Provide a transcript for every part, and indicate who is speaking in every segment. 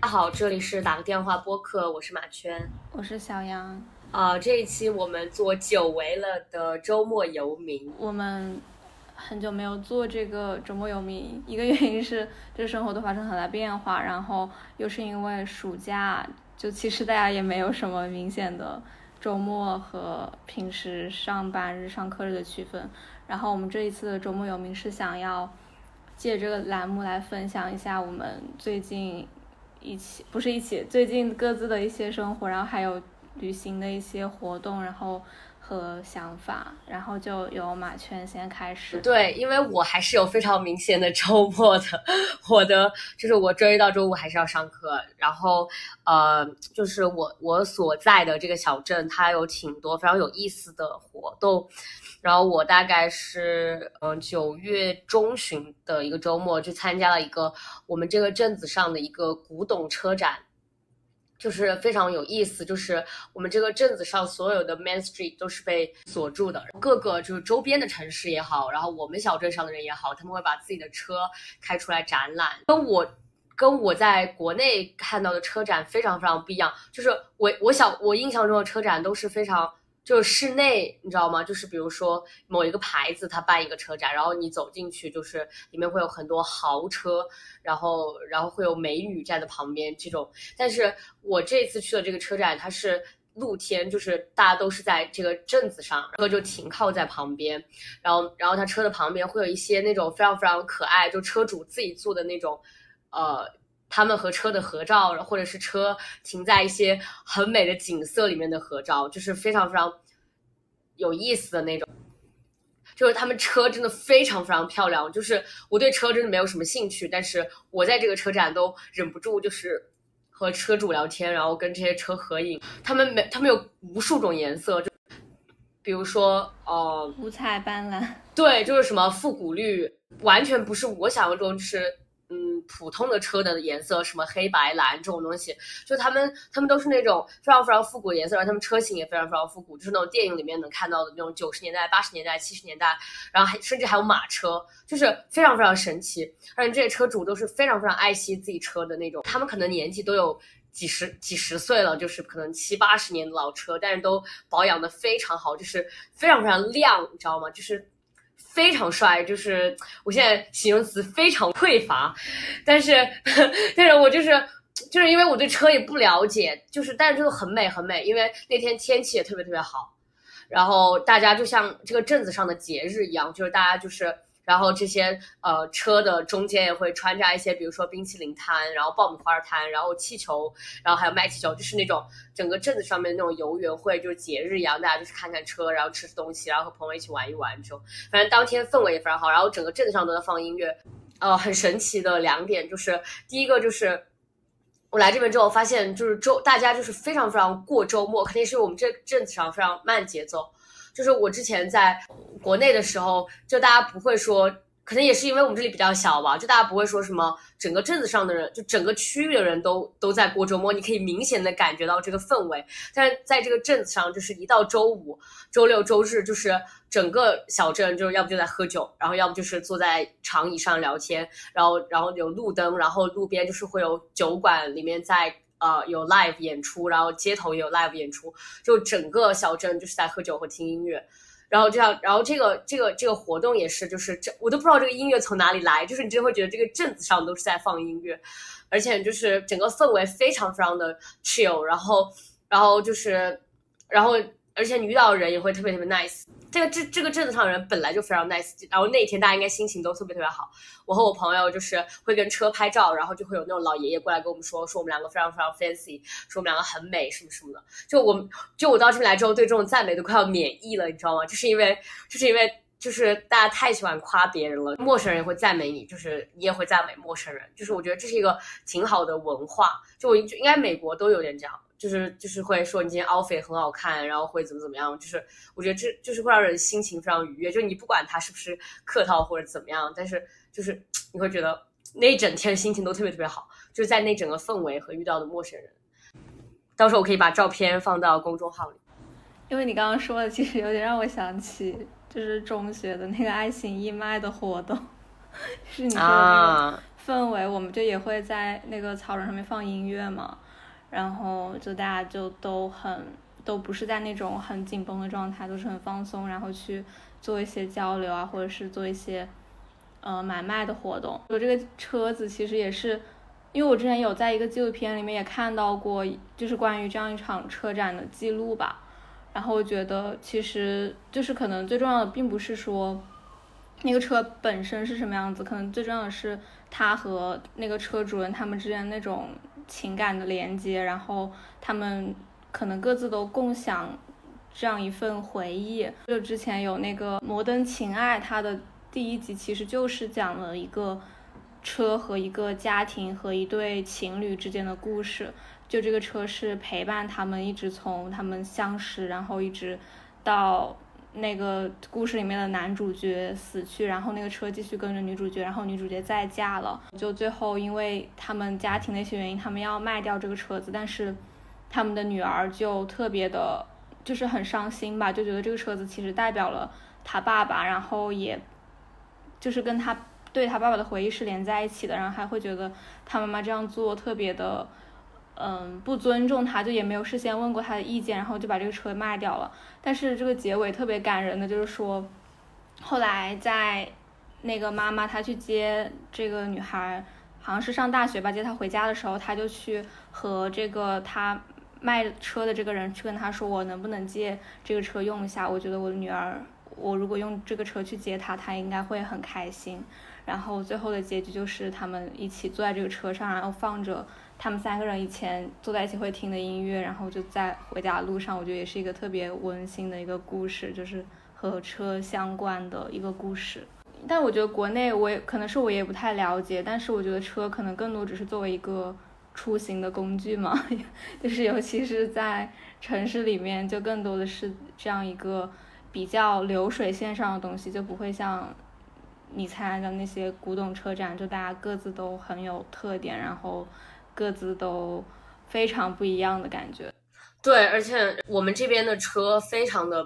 Speaker 1: 大家好，这里是打个电话播客，我是马圈，
Speaker 2: 我是小杨。
Speaker 1: 啊，这一期我们做久违了的周末游民。
Speaker 2: 我们很久没有做这个周末游民，一个原因是这生活都发生很大变化，然后又是因为暑假，就其实大家也没有什么明显的周末和平时上班日、上课日的区分。然后我们这一次的周末游民是想要借这个栏目来分享一下我们最近一起不是一起最近各自的一些生活，然后还有。旅行的一些活动，然后和想法，然后就由马圈先开始。
Speaker 1: 对，因为我还是有非常明显的周末的，我的就是我周一到周五还是要上课，然后呃，就是我我所在的这个小镇，它有挺多非常有意思的活动，然后我大概是嗯九月中旬的一个周末去参加了一个我们这个镇子上的一个古董车展。就是非常有意思，就是我们这个镇子上所有的 Main Street 都是被锁住的，各个就是周边的城市也好，然后我们小镇上的人也好，他们会把自己的车开出来展览，跟我跟我在国内看到的车展非常非常不一样，就是我我想我印象中的车展都是非常。就室内，你知道吗？就是比如说某一个牌子，它办一个车展，然后你走进去，就是里面会有很多豪车，然后然后会有美女站在旁边这种。但是我这次去的这个车展，它是露天，就是大家都是在这个镇子上，车就停靠在旁边，然后然后它车的旁边会有一些那种非常非常可爱，就车主自己做的那种，呃。他们和车的合照，或者是车停在一些很美的景色里面的合照，就是非常非常有意思的那种。就是他们车真的非常非常漂亮。就是我对车真的没有什么兴趣，但是我在这个车展都忍不住就是和车主聊天，然后跟这些车合影。他们没他们有无数种颜色，就比如说呃
Speaker 2: 五彩斑斓，
Speaker 1: 对，就是什么复古绿，完全不是我想象中就是。嗯，普通的车的颜色，什么黑白蓝这种东西，就他们他们都是那种非常非常复古的颜色，然后他们车型也非常非常复古，就是那种电影里面能看到的那种九十年代、八十年代、七十年代，然后还甚至还有马车，就是非常非常神奇。而且这些车主都是非常非常爱惜自己车的那种，他们可能年纪都有几十几十岁了，就是可能七八十年的老车，但是都保养的非常好，就是非常非常亮，你知道吗？就是。非常帅，就是我现在形容词非常匮乏，但是，但是我就是，就是因为我对车也不了解，就是，但是就是很美很美，因为那天天气也特别特别好，然后大家就像这个镇子上的节日一样，就是大家就是。然后这些呃车的中间也会穿插一些，比如说冰淇淋摊，然后爆米花摊，然后气球，然后还有卖气球，就是那种整个镇子上面那种游园会，就是节日一样，大家就是看看车，然后吃吃东西，然后和朋友一起玩一玩，这种反正当天氛围也非常好。然后整个镇子上都在放音乐，呃，很神奇的两点就是，第一个就是我来这边之后发现，就是周大家就是非常非常过周末，肯定是我们这镇子上非常慢节奏。就是我之前在国内的时候，就大家不会说，可能也是因为我们这里比较小吧，就大家不会说什么整个镇子上的人，就整个区域的人都都在过周末，你可以明显的感觉到这个氛围。但是在这个镇子上，就是一到周五、周六、周日，就是整个小镇就是要不就在喝酒，然后要不就是坐在长椅上聊天，然后然后有路灯，然后路边就是会有酒馆里面在。呃，有 live 演出，然后街头也有 live 演出，就整个小镇就是在喝酒和听音乐，然后这样，然后这个这个这个活动也是，就是这我都不知道这个音乐从哪里来，就是你真会觉得这个镇子上都是在放音乐，而且就是整个氛围非常非常的 chill，然后然后就是然后。而且你遇到的人也会特别特别 nice。这个这这个镇子上的人本来就非常 nice，然后那一天大家应该心情都特别特别好。我和我朋友就是会跟车拍照，然后就会有那种老爷爷过来跟我们说，说我们两个非常非常 fancy，说我们两个很美什么什么的。就我就我到这边来之后，对这种赞美都快要免疫了，你知道吗？就是因为就是因为就是大家太喜欢夸别人了，陌生人也会赞美你，就是你也会赞美陌生人。就是我觉得这是一个挺好的文化，就我应该美国都有点这样。就是就是会说你今天 outfit 很好看，然后会怎么怎么样，就是我觉得这就是会让人心情非常愉悦。就你不管他是不是客套或者怎么样，但是就是你会觉得那一整天心情都特别特别好，就是在那整个氛围和遇到的陌生人。到时候我可以把照片放到公众号里。
Speaker 2: 因为你刚刚说的，其实有点让我想起就是中学的那个爱心义卖的活动，是你说的那个氛围，我们就也会在那个操场上面放音乐嘛，然后就大家就都很都不是在那种很紧绷的状态，都是很放松，然后去做一些交流啊，或者是做一些呃买卖的活动。我这个车子其实也是，因为我之前有在一个纪录片里面也看到过，就是关于这样一场车展的记录吧。然后我觉得其实就是可能最重要的并不是说那个车本身是什么样子，可能最重要的是。他和那个车主人他们之间那种情感的连接，然后他们可能各自都共享这样一份回忆。就之前有那个《摩登情爱》，它的第一集其实就是讲了一个车和一个家庭和一对情侣之间的故事。就这个车是陪伴他们一直从他们相识，然后一直到。那个故事里面的男主角死去，然后那个车继续跟着女主角，然后女主角再嫁了，就最后因为他们家庭的一些原因，他们要卖掉这个车子，但是他们的女儿就特别的，就是很伤心吧，就觉得这个车子其实代表了他爸爸，然后也就是跟他对他爸爸的回忆是连在一起的，然后还会觉得他妈妈这样做特别的。嗯，不尊重他，就也没有事先问过他的意见，然后就把这个车卖掉了。但是这个结尾特别感人的，就是说，后来在那个妈妈她去接这个女孩，好像是上大学吧，接她回家的时候，他就去和这个他卖车的这个人去跟他说，我能不能借这个车用一下？我觉得我的女儿，我如果用这个车去接她，她应该会很开心。然后最后的结局就是他们一起坐在这个车上，然后放着。他们三个人以前坐在一起会听的音乐，然后就在回家的路上，我觉得也是一个特别温馨的一个故事，就是和车相关的一个故事。但我觉得国内我也可能是我也不太了解，但是我觉得车可能更多只是作为一个出行的工具嘛，就是尤其是在城市里面，就更多的是这样一个比较流水线上的东西，就不会像你参加的那些古董车展，就大家各自都很有特点，然后。各自都非常不一样的感觉，
Speaker 1: 对，而且我们这边的车非常的，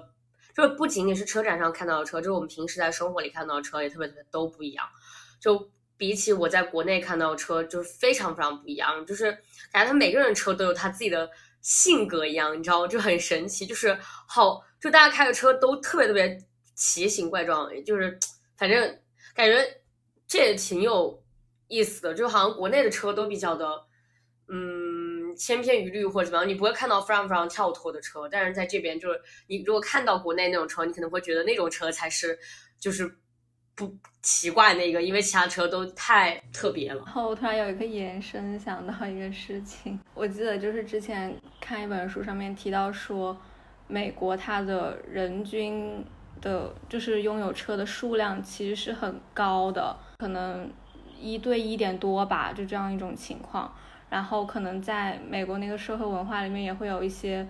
Speaker 1: 就是不仅仅是车展上看到的车，就是我们平时在生活里看到的车也特别特别都不一样。就比起我在国内看到的车，就是非常非常不一样，就是感觉他每个人车都有他自己的性格一样，你知道，就很神奇，就是好，就大家开的车都特别特别奇形怪状，就是反正感觉这也挺有意思的，就好像国内的车都比较的。嗯，千篇一律或者怎么样，你不会看到非常非常跳脱的车。但是在这边，就是你如果看到国内那种车，你可能会觉得那种车才是就是不奇怪那个，因为其他车都太特别了。
Speaker 2: 然后我突然有一个延伸，想到一个事情，我记得就是之前看一本书上面提到说，美国它的人均的，就是拥有车的数量其实是很高的，可能一对一点多吧，就这样一种情况。然后可能在美国那个社会文化里面，也会有一些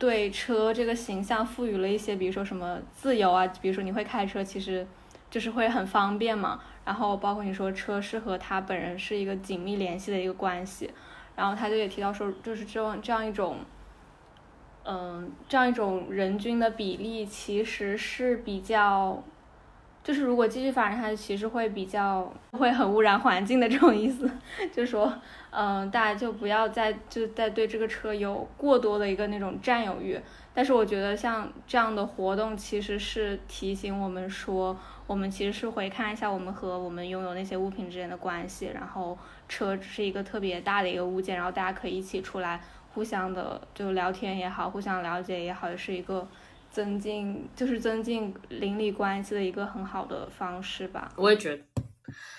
Speaker 2: 对车这个形象赋予了一些，比如说什么自由啊，比如说你会开车，其实就是会很方便嘛。然后包括你说车是和他本人是一个紧密联系的一个关系。然后他就也提到说，就是这样这样一种，嗯，这样一种人均的比例其实是比较。就是如果继续发展下去，其实会比较会很污染环境的这种意思，就是说，嗯，大家就不要再就在对这个车有过多的一个那种占有欲。但是我觉得像这样的活动，其实是提醒我们说，我们其实是回看一下我们和我们拥有那些物品之间的关系。然后车只是一个特别大的一个物件，然后大家可以一起出来，互相的就聊天也好，互相了解也好，也是一个。增进就是增进邻里关系的一个很好的方式吧。
Speaker 1: 我也觉得，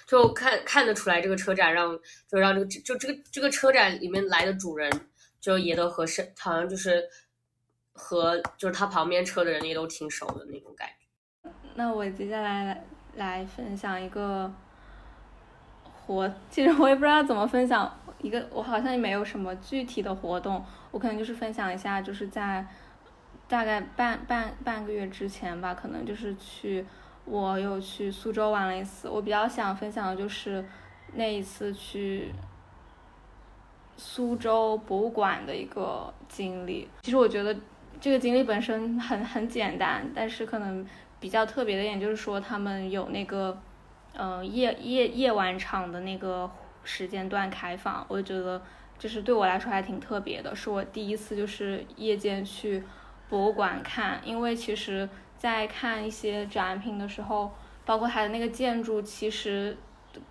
Speaker 1: 就看看得出来，这个车展让就让这个就这个这个车展里面来的主人，就也都和是好像就是和就是他旁边车的人也都挺熟的那种感觉。
Speaker 2: 那我接下来来分享一个活，其实我也不知道怎么分享一个，我好像也没有什么具体的活动，我可能就是分享一下，就是在。大概半半半个月之前吧，可能就是去，我有去苏州玩了一次。我比较想分享的就是那一次去苏州博物馆的一个经历。其实我觉得这个经历本身很很简单，但是可能比较特别的一点就是说他们有那个嗯，夜夜夜晚场的那个时间段开放，我觉得就是对我来说还挺特别的，是我第一次就是夜间去博物馆看，因为其实在看一些展品的时候，包括它的那个建筑，其实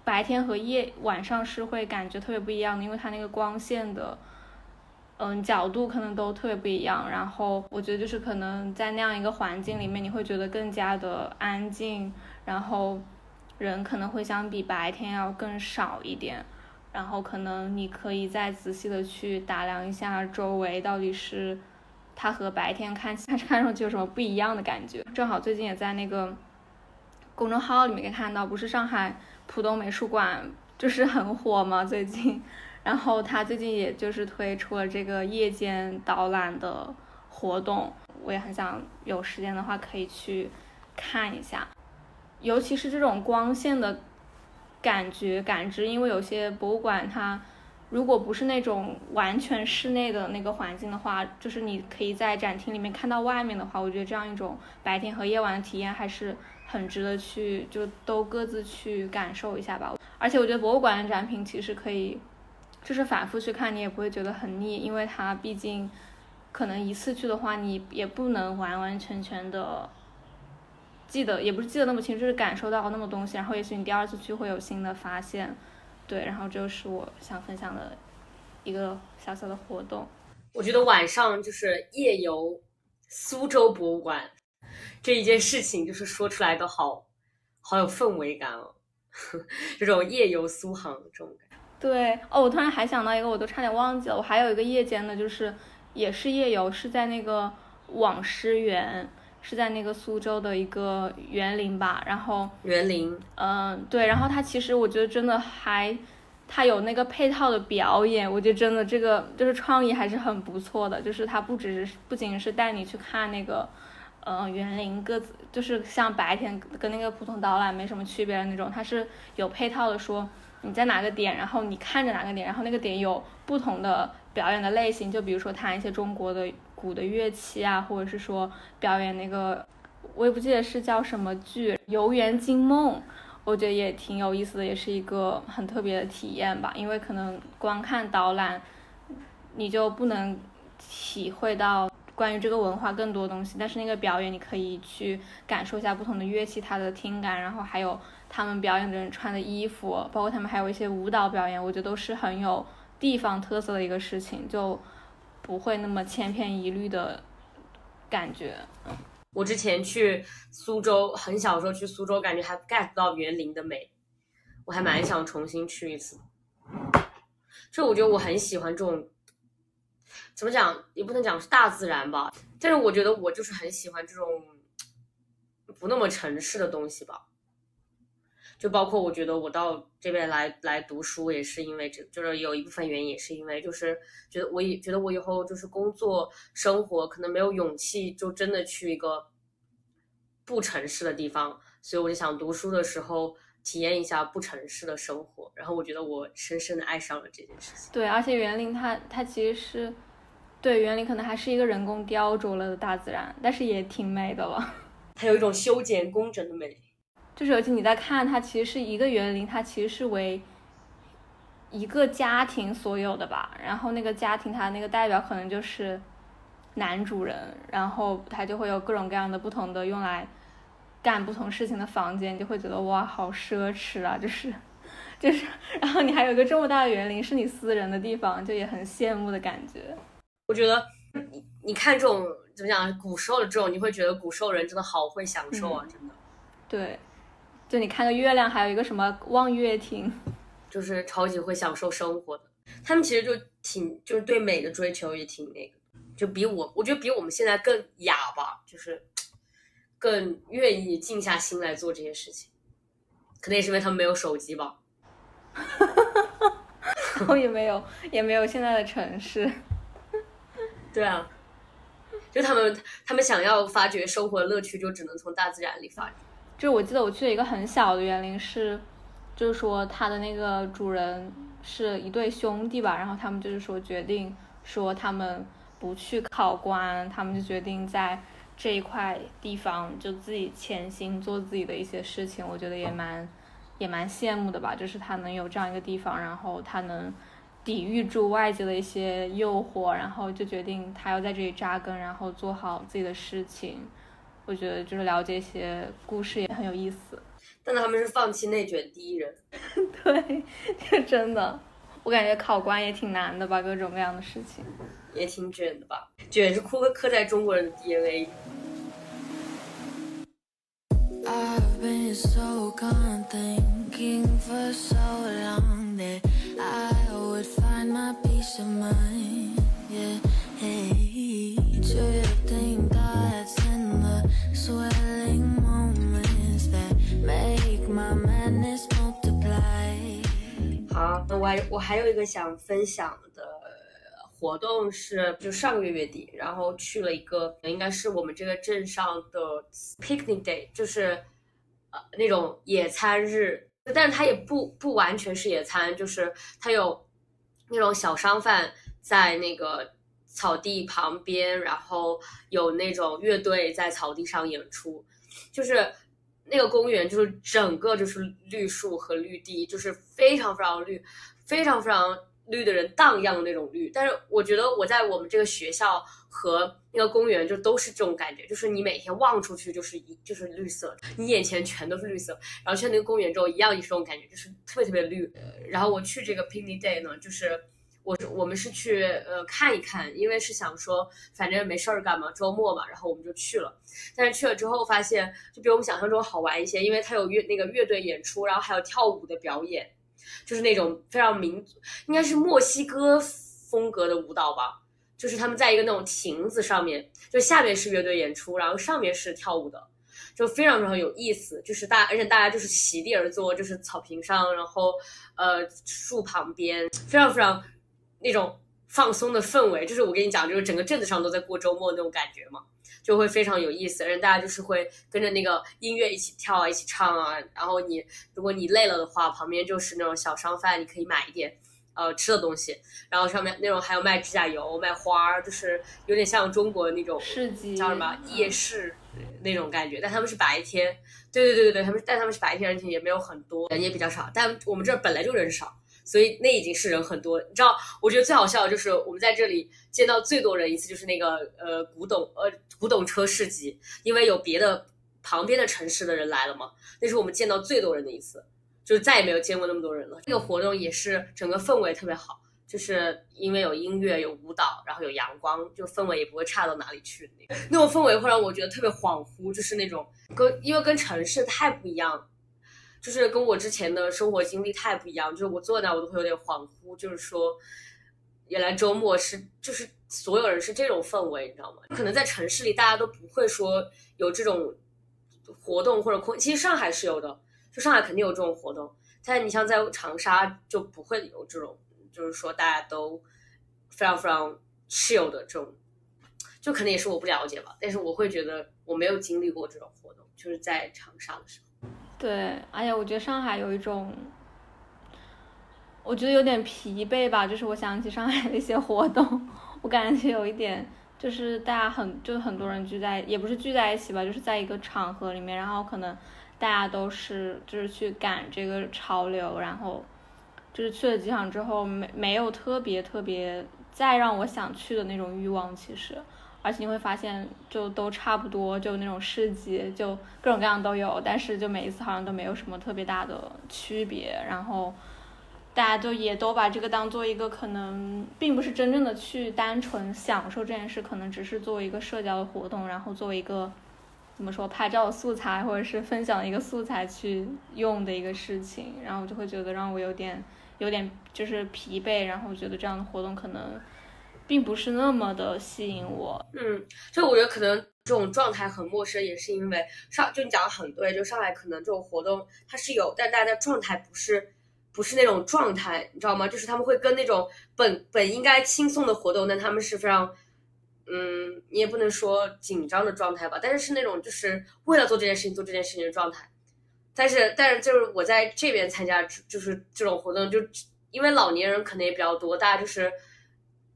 Speaker 2: 白天和夜晚上是会感觉特别不一样的，因为它那个光线的。嗯，角度可能都特别不一样，然后我觉得就是可能在那样一个环境里面，你会觉得更加的安静，然后人可能会相比白天要更少一点，然后可能你可以再仔细的去打量一下周围到底是它和白天看看看上去有什么不一样的感觉。正好最近也在那个公众号里面看到，不是上海浦东美术馆就是很火吗？最近。然后他最近也就是推出了这个夜间导览的活动，我也很想有时间的话可以去看一下，尤其是这种光线的感觉感知，因为有些博物馆它如果不是那种完全室内的那个环境的话，就是你可以在展厅里面看到外面的话，我觉得这样一种白天和夜晚的体验还是很值得去就都各自去感受一下吧。而且我觉得博物馆的展品其实可以。就是反复去看，你也不会觉得很腻，因为它毕竟可能一次去的话，你也不能完完全全的记得，也不是记得那么清，就是感受到那么东西。然后也许你第二次去会有新的发现，对。然后这就是我想分享的一个小小的活动。
Speaker 1: 我觉得晚上就是夜游苏州博物馆这一件事情，就是说出来都好好有氛围感哦，这种夜游苏杭这种感觉。
Speaker 2: 对哦，我突然还想到一个，我都差点忘记了。我还有一个夜间的，就是也是夜游，是在那个网师园，是在那个苏州的一个园林吧。然后
Speaker 1: 园林，
Speaker 2: 嗯，对。然后它其实我觉得真的还，它有那个配套的表演，我觉得真的这个就是创意还是很不错的。就是它不只是不仅是带你去看那个，嗯，园林各自就是像白天跟那个普通导览没什么区别的那种，它是有配套的说。你在哪个点，然后你看着哪个点，然后那个点有不同的表演的类型，就比如说弹一些中国的古的乐器啊，或者是说表演那个，我也不记得是叫什么剧《游园惊梦》，我觉得也挺有意思的，也是一个很特别的体验吧。因为可能光看导览，你就不能体会到关于这个文化更多东西，但是那个表演你可以去感受一下不同的乐器它的听感，然后还有。他们表演的人穿的衣服，包括他们还有一些舞蹈表演，我觉得都是很有地方特色的一个事情，就不会那么千篇一律的感觉。
Speaker 1: 我之前去苏州，很小时候去苏州，感觉还 get 不到园林的美，我还蛮想重新去一次。就我觉得我很喜欢这种，怎么讲也不能讲是大自然吧，但是我觉得我就是很喜欢这种不那么城市的东西吧。就包括我觉得我到这边来来读书也是因为这，就是有一部分原因也是因为就是觉得我也觉得我以后就是工作生活可能没有勇气就真的去一个不城市的地方，所以我就想读书的时候体验一下不城市的生活，然后我觉得我深深的爱上了这件事情。
Speaker 2: 对，而且园林它它其实是对园林可能还是一个人工雕琢了的大自然，但是也挺美的了，
Speaker 1: 它有一种修剪工整的美。
Speaker 2: 就是，而且你在看它，其实是一个园林，它其实是为一个家庭所有的吧。然后那个家庭，它那个代表可能就是男主人，然后他就会有各种各样的不同的用来干不同事情的房间，就会觉得哇，好奢侈啊！就是，就是，然后你还有一个这么大的园林，是你私人的地方，就也很羡慕的感觉。
Speaker 1: 我觉得你你看这种怎么讲，古时候的这种，你会觉得古时候人真的好会享受啊，真的。
Speaker 2: 对。就你看个月亮，还有一个什么望月亭，
Speaker 1: 就是超级会享受生活的。他们其实就挺，就是对美的追求也挺那个，就比我，我觉得比我们现在更雅吧，就是更愿意静下心来做这些事情。可能也是因为他们没有手机吧，
Speaker 2: 然后也没有，也没有现在的城市。
Speaker 1: 对啊，就他们，他们想要发掘生活的乐趣，就只能从大自然里发掘。
Speaker 2: 就我记得我去了一个很小的园林，是，就是说它的那个主人是一对兄弟吧，然后他们就是说决定说他们不去考官，他们就决定在这一块地方就自己潜心做自己的一些事情，我觉得也蛮也蛮羡慕的吧，就是他能有这样一个地方，然后他能抵御住外界的一些诱惑，然后就决定他要在这里扎根，然后做好自己的事情。我觉得就是了解一些故事也很有意思。
Speaker 1: 但他们是放弃内卷第一人，
Speaker 2: 对，这真的，我感觉考官也挺难的吧，各种各样的事情，
Speaker 1: 也挺卷的吧，卷是刻刻在中国人的 DNA。我还有一个想分享的活动是，就上个月月底，然后去了一个，应该是我们这个镇上的 picnic day，就是呃那种野餐日，但是它也不不完全是野餐，就是它有那种小商贩在那个草地旁边，然后有那种乐队在草地上演出，就是那个公园就是整个就是绿树和绿地，就是非常非常绿，非常非常。绿的人荡漾的那种绿，但是我觉得我在我们这个学校和那个公园就都是这种感觉，就是你每天望出去就是一就是绿色，你眼前全都是绿色，然后去那个公园之后一样也是这种感觉，就是特别特别绿。然后我去这个 picnic day 呢，就是我我们是去呃看一看，因为是想说反正没事儿干嘛，周末嘛，然后我们就去了。但是去了之后发现就比我们想象中好玩一些，因为它有乐那个乐队演出，然后还有跳舞的表演。就是那种非常民族，应该是墨西哥风格的舞蹈吧。就是他们在一个那种亭子上面，就下面是乐队演出，然后上面是跳舞的，就非常非常有意思。就是大，而且大家就是席地而坐，就是草坪上，然后呃树旁边，非常非常那种放松的氛围。就是我跟你讲，就是整个镇子上都在过周末那种感觉嘛。就会非常有意思，而且大家就是会跟着那个音乐一起跳啊，一起唱啊。然后你如果你累了的话，旁边就是那种小商贩，你可以买一点呃吃的东西。然后上面那种还有卖指甲油、卖花儿，就是有点像中国那种
Speaker 2: 市集，
Speaker 1: 叫什么夜市那种感觉。但他们是白天，对对对对对，他们但他们是白天，而且也没有很多人，也比较少。但我们这儿本来就人少。所以那已经是人很多，你知道？我觉得最好笑的就是我们在这里见到最多人一次，就是那个呃古董呃古董车市集，因为有别的旁边的城市的人来了嘛，那是我们见到最多人的一次，就再也没有见过那么多人了。这个活动也是整个氛围特别好，就是因为有音乐、有舞蹈，然后有阳光，就氛围也不会差到哪里去。那种氛围会让我觉得特别恍惚，就是那种跟因为跟城市太不一样。就是跟我之前的生活经历太不一样，就是我坐那我都会有点恍惚，就是说，原来周末是就是所有人是这种氛围，你知道吗？可能在城市里大家都不会说有这种活动或者空，其实上海是有的，就上海肯定有这种活动，但你像在长沙就不会有这种，就是说大家都非常非常自由的这种，就可能也是我不了解吧，但是我会觉得我没有经历过这种活动，就是在长沙的时候。
Speaker 2: 对，而且我觉得上海有一种，我觉得有点疲惫吧。就是我想起上海的一些活动，我感觉有一点，就是大家很，就很多人聚在，也不是聚在一起吧，就是在一个场合里面，然后可能大家都是就是去赶这个潮流，然后就是去了几场之后，没没有特别特别再让我想去的那种欲望，其实。而且你会发现，就都差不多，就那种市集，就各种各样都有，但是就每一次好像都没有什么特别大的区别。然后大家就也都把这个当做一个可能，并不是真正的去单纯享受这件事，可能只是作为一个社交的活动，然后作为一个怎么说拍照素材或者是分享一个素材去用的一个事情。然后就会觉得让我有点有点就是疲惫，然后觉得这样的活动可能。并不是那么的吸引我，
Speaker 1: 嗯，就我觉得可能这种状态很陌生，也是因为上就你讲的很对，就上海可能这种活动它是有，但大家的状态不是不是那种状态，你知道吗？就是他们会跟那种本本应该轻松的活动，但他们是非常，嗯，你也不能说紧张的状态吧，但是是那种就是为了做这件事情做这件事情的状态，但是但是就是我在这边参加就是这种活动，就因为老年人可能也比较多，大家就是。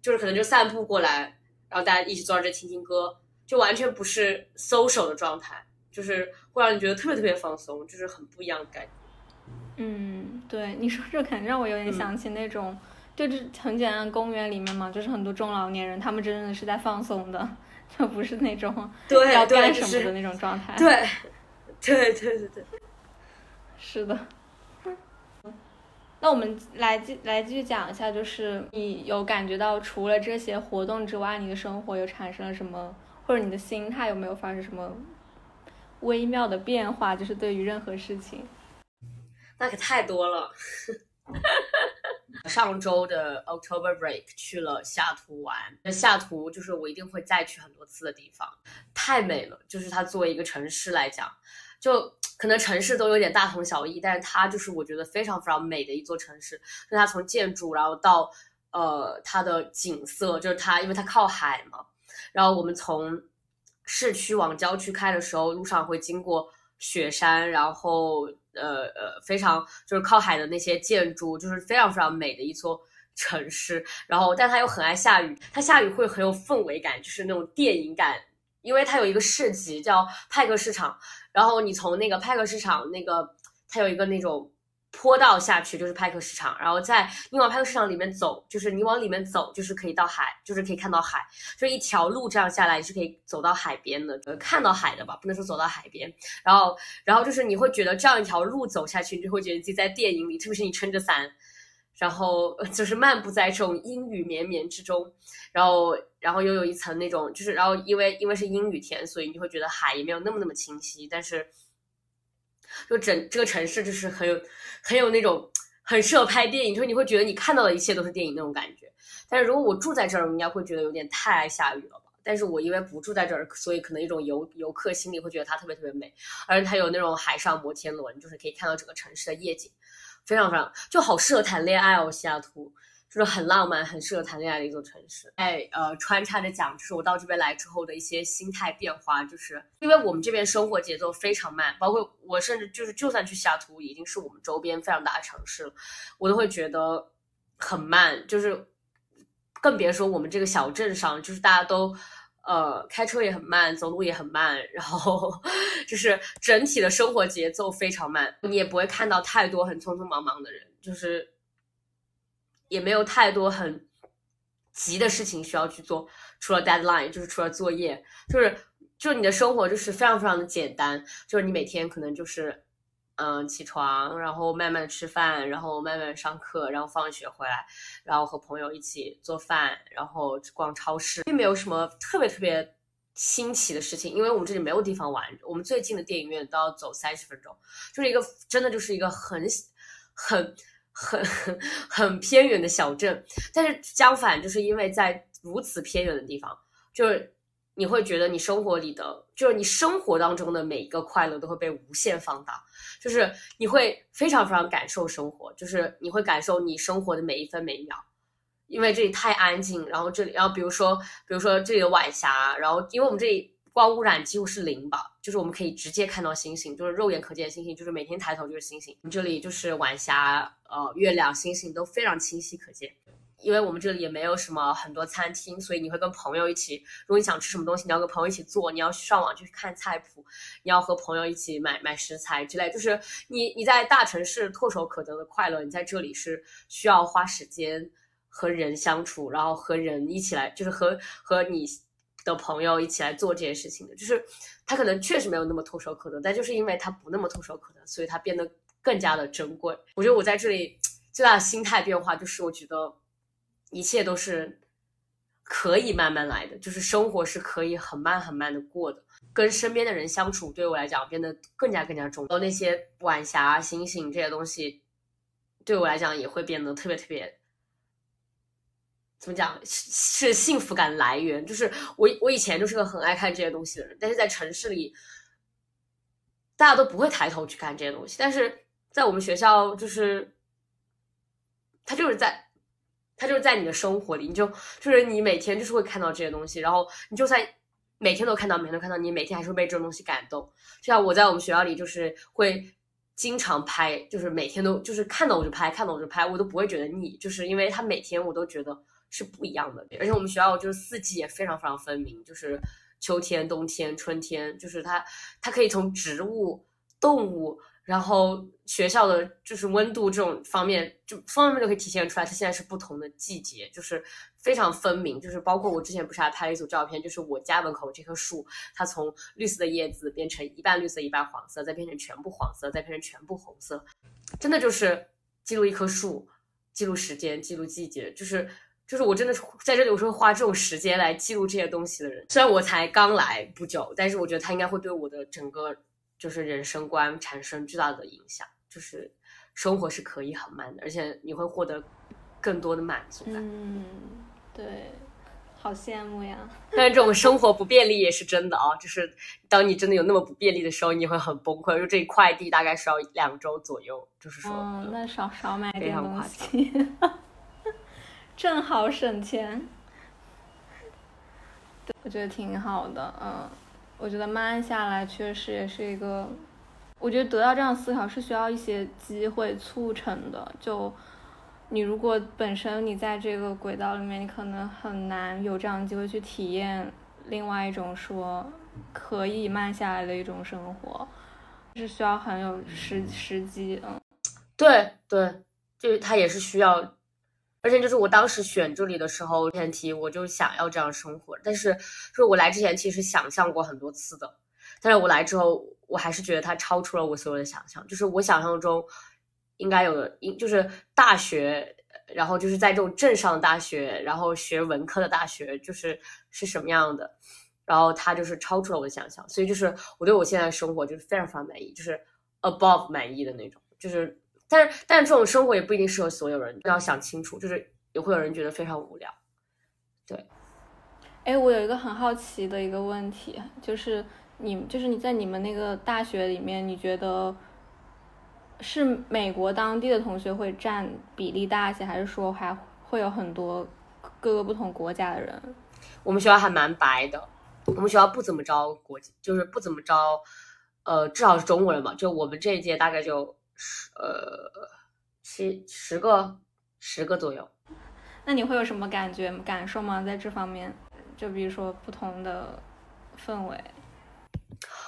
Speaker 1: 就是可能就散步过来，然后大家一起坐在这听听歌，就完全不是 social 的状态，就是会让你觉得特别特别放松，就是很不一样的感觉。
Speaker 2: 嗯，对，你说这感觉让我有点想起那种，就是很简单，公园里面嘛，就是很多中老年人，他们真的是在放松的，就不是那种
Speaker 1: 对
Speaker 2: 要干什么的那种状态。
Speaker 1: 对，对对对对。
Speaker 2: 是的。那我们来继来继续讲一下，就是你有感觉到除了这些活动之外，你的生活有产生了什么，或者你的心态有没有发生什么微妙的变化？就是对于任何事情。
Speaker 1: 那可太多了。上周的 October Break 去了下图玩，西雅图就是我一定会再去很多次的地方，太美了。就是它作为一个城市来讲，就可能城市都有点大同小异，但是它就是我觉得非常非常美的一座城市。就它从建筑，然后到呃它的景色，就是它因为它靠海嘛，然后我们从市区往郊区开的时候，路上会经过雪山，然后呃呃非常就是靠海的那些建筑，就是非常非常美的一座城市。然后，但它又很爱下雨，它下雨会很有氛围感，就是那种电影感。因为它有一个市集叫派克市场，然后你从那个派克市场那个，它有一个那种坡道下去就是派克市场，然后在你往派克市场里面走，就是你往里面走就是可以到海，就是可以看到海，就一条路这样下来你是可以走到海边的，呃，看到海的吧，不能说走到海边。然后，然后就是你会觉得这样一条路走下去，你就会觉得自己在电影里，特别是你撑着伞。然后就是漫步在这种阴雨绵绵之中，然后然后又有一层那种，就是然后因为因为是阴雨天，所以你会觉得海也没有那么那么清晰，但是就整这个城市就是很有很有那种很适合拍电影，就是你会觉得你看到的一切都是电影那种感觉。但是如果我住在这儿，我应该会觉得有点太爱下雨了吧？但是我因为不住在这儿，所以可能一种游游客心里会觉得它特别特别美，而且它有那种海上摩天轮，就是可以看到整个城市的夜景。非常非常就好适合谈恋爱哦，西雅图就是很浪漫、很适合谈恋爱的一座城市。哎，呃，穿插着讲，就是我到这边来之后的一些心态变化，就是因为我们这边生活节奏非常慢，包括我甚至就是就算去西雅图，已经是我们周边非常大的城市了，我都会觉得很慢，就是更别说我们这个小镇上，就是大家都。呃，开车也很慢，走路也很慢，然后 就是整体的生活节奏非常慢，你也不会看到太多很匆匆忙忙的人，就是也没有太多很急的事情需要去做，除了 deadline，就是除了作业，就是就你的生活就是非常非常的简单，就是你每天可能就是。嗯，起床，然后慢慢的吃饭，然后慢慢上课，然后放学回来，然后和朋友一起做饭，然后逛超市，并没有什么特别特别新奇的事情，因为我们这里没有地方玩，我们最近的电影院都要走三十分钟，就是一个真的就是一个很很很很偏远的小镇，但是相反，就是因为在如此偏远的地方，就是。你会觉得你生活里的，就是你生活当中的每一个快乐都会被无限放大，就是你会非常非常感受生活，就是你会感受你生活的每一分每一秒，因为这里太安静，然后这里，然后比如说，比如说这里的晚霞，然后因为我们这里光污染几乎是零吧，就是我们可以直接看到星星，就是肉眼可见的星星，就是每天抬头就是星星，你这里就是晚霞，呃，月亮、星星都非常清晰可见。因为我们这里也没有什么很多餐厅，所以你会跟朋友一起。如果你想吃什么东西，你要跟朋友一起做，你要上网去看菜谱，你要和朋友一起买买食材之类。就是你你在大城市唾手可得的快乐，你在这里是需要花时间和人相处，然后和人一起来，就是和和你的朋友一起来做这件事情的。就是他可能确实没有那么唾手可得，但就是因为他不那么唾手可得，所以他变得更加的珍贵。我觉得我在这里最大的心态变化就是，我觉得。一切都是可以慢慢来的，就是生活是可以很慢很慢的过的。跟身边的人相处，对我来讲变得更加更加重要。那些晚霞、星星这些东西，对我来讲也会变得特别特别，怎么讲？是幸福感来源。就是我我以前就是个很爱看这些东西的人，但是在城市里，大家都不会抬头去看这些东西。但是在我们学校，就是他就是在。它就是在你的生活里，你就就是你每天就是会看到这些东西，然后你就算每天都看到，每天都看到，你每天还是会被这种东西感动。就像我在我们学校里，就是会经常拍，就是每天都就是看到我就拍，看到我就拍，我都不会觉得腻，就是因为它每天我都觉得是不一样的。而且我们学校就是四季也非常非常分明，就是秋天、冬天、春天，就是它它可以从植物、动物。然后学校的就是温度这种方面，就方方面面都可以体现出来。它现在是不同的季节，就是非常分明。就是包括我之前不是还拍了一组照片，就是我家门口这棵树，它从绿色的叶子变成一半绿色一半黄色，再变成全部黄色，再变成全部红色，真的就是记录一棵树，记录时间，记录季节，就是就是我真的是在这里，我是会花这种时间来记录这些东西的人。虽然我才刚来不久，但是我觉得它应该会对我的整个。就是人生观产生巨大的影响，就是生活是可以很慢的，而且你会获得更多的满足感。
Speaker 2: 嗯，对，好羡慕呀！
Speaker 1: 但是这种生活不便利也是真的啊，就是当你真的有那么不便利的时候，你会很崩溃。就这一快递大概是要两周左右，就是说，
Speaker 2: 嗯，那少少买
Speaker 1: 点
Speaker 2: 东西，正好省钱。我觉得挺好的，嗯。我觉得慢下来确实也是一个，我觉得得到这样思考是需要一些机会促成的。就你如果本身你在这个轨道里面，你可能很难有这样的机会去体验另外一种说可以慢下来的一种生活，是需要很有时时机。嗯，
Speaker 1: 对对，就是它也是需要。而且就是我当时选这里的时候，前提我就想要这样生活。但是，就是我来之前其实想象过很多次的，但是我来之后，我还是觉得它超出了我所有的想象。就是我想象中应该有的，应就是大学，然后就是在这种镇上大学，然后学文科的大学，就是是什么样的。然后它就是超出了我的想象，所以就是我对我现在的生活就是非常非常满意，就是 above 满意的那种，就是。但是，但是这种生活也不一定适合所有人，要想清楚，就是也会有人觉得非常无聊。对，
Speaker 2: 哎，我有一个很好奇的一个问题，就是你，就是你在你们那个大学里面，你觉得是美国当地的同学会占比例大一些，还是说还会有很多各个不同国家的人？
Speaker 1: 我们学校还蛮白的，我们学校不怎么招国际，就是不怎么招，呃，至少是中国人嘛。就我们这一届大概就。十呃七十个十个左右，
Speaker 2: 那你会有什么感觉感受吗？在这方面，就比如说不同的氛围，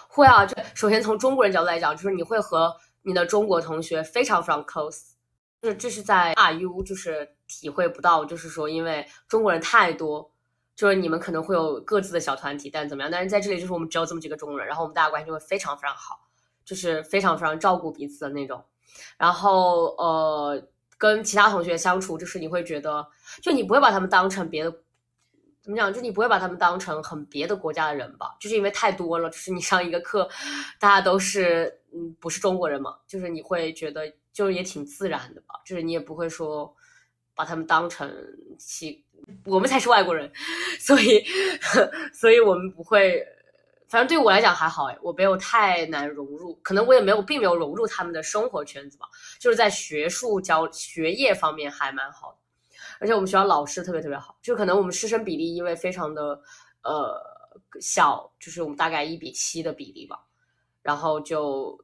Speaker 1: 会啊。就首先从中国人角度来讲，就是你会和你的中国同学非常非常 close，就是这是在 RU 就是体会不到，就是说因为中国人太多，就是你们可能会有各自的小团体，但怎么样？但是在这里就是我们只有这么几个中国人，然后我们大家关系就会非常非常好。就是非常非常照顾彼此的那种，然后呃，跟其他同学相处，就是你会觉得，就你不会把他们当成别的，怎么讲？就你不会把他们当成很别的国家的人吧？就是因为太多了，就是你上一个课，大家都是嗯，不是中国人嘛，就是你会觉得，就是也挺自然的吧？就是你也不会说把他们当成其，我们才是外国人，所以，所以我们不会。反正对我来讲还好哎，我没有太难融入，可能我也没有，并没有融入他们的生活圈子吧。就是在学术教学业方面还蛮好的，而且我们学校老师特别特别好，就可能我们师生比例因为非常的呃小，就是我们大概一比七的比例吧，然后就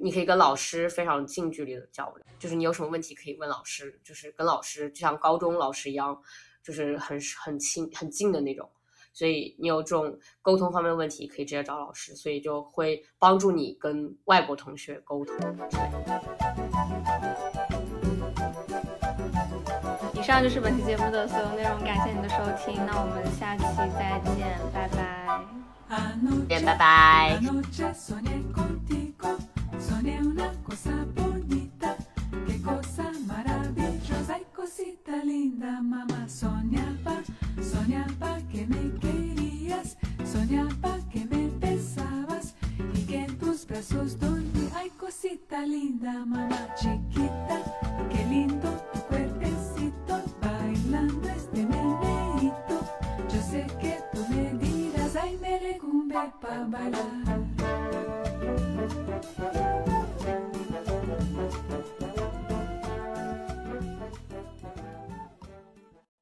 Speaker 1: 你可以跟老师非常近距离的交流，就是你有什么问题可以问老师，就是跟老师就像高中老师一样，就是很很亲很近的那种。所以你有这种沟通方面的问题，可以直接找老师，所以就会帮助你跟外国同学沟通。
Speaker 2: 以上就是本期节目的所有内容，感谢你的收听，那我们下期再见，拜拜。
Speaker 1: 见，拜拜。
Speaker 3: Cosita linda, mamá soñaba, soñaba que me querías, soñaba que me besabas y que en tus brazos dormí. Ay, cosita linda, mamá chiquita, qué lindo tu cuerpecito, bailando este meneito. Yo sé que tú me dirás, ay, me lecumbe pa' bailar.